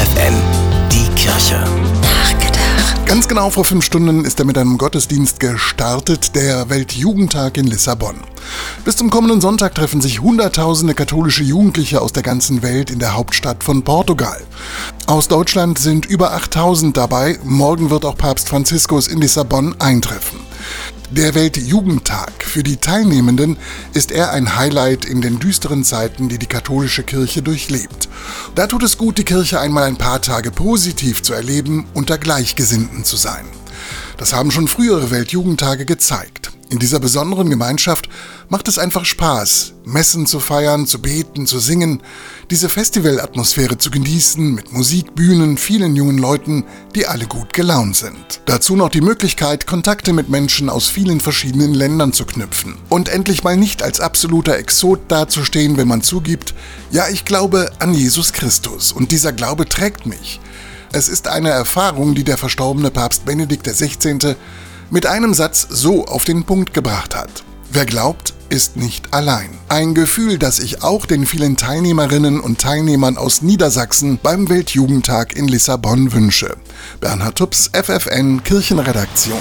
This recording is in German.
FFN, die Kirche. Nachgedacht. Ganz genau vor fünf Stunden ist er mit einem Gottesdienst gestartet, der Weltjugendtag in Lissabon. Bis zum kommenden Sonntag treffen sich Hunderttausende katholische Jugendliche aus der ganzen Welt in der Hauptstadt von Portugal. Aus Deutschland sind über 8000 dabei. Morgen wird auch Papst Franziskus in Lissabon eintreffen. Der Weltjugendtag. Für die Teilnehmenden ist er ein Highlight in den düsteren Zeiten, die die katholische Kirche durchlebt. Da tut es gut, die Kirche einmal ein paar Tage positiv zu erleben, unter Gleichgesinnten zu sein. Das haben schon frühere Weltjugendtage gezeigt. In dieser besonderen Gemeinschaft macht es einfach Spaß, Messen zu feiern, zu beten, zu singen, diese Festivalatmosphäre zu genießen mit Musik, Bühnen, vielen jungen Leuten, die alle gut gelaunt sind. Dazu noch die Möglichkeit, Kontakte mit Menschen aus vielen verschiedenen Ländern zu knüpfen. Und endlich mal nicht als absoluter Exot dazustehen, wenn man zugibt, ja, ich glaube an Jesus Christus und dieser Glaube trägt mich. Es ist eine Erfahrung, die der verstorbene Papst Benedikt XVI mit einem Satz so auf den Punkt gebracht hat. Wer glaubt, ist nicht allein. Ein Gefühl, das ich auch den vielen Teilnehmerinnen und Teilnehmern aus Niedersachsen beim Weltjugendtag in Lissabon wünsche. Bernhard Tups, FFN Kirchenredaktion.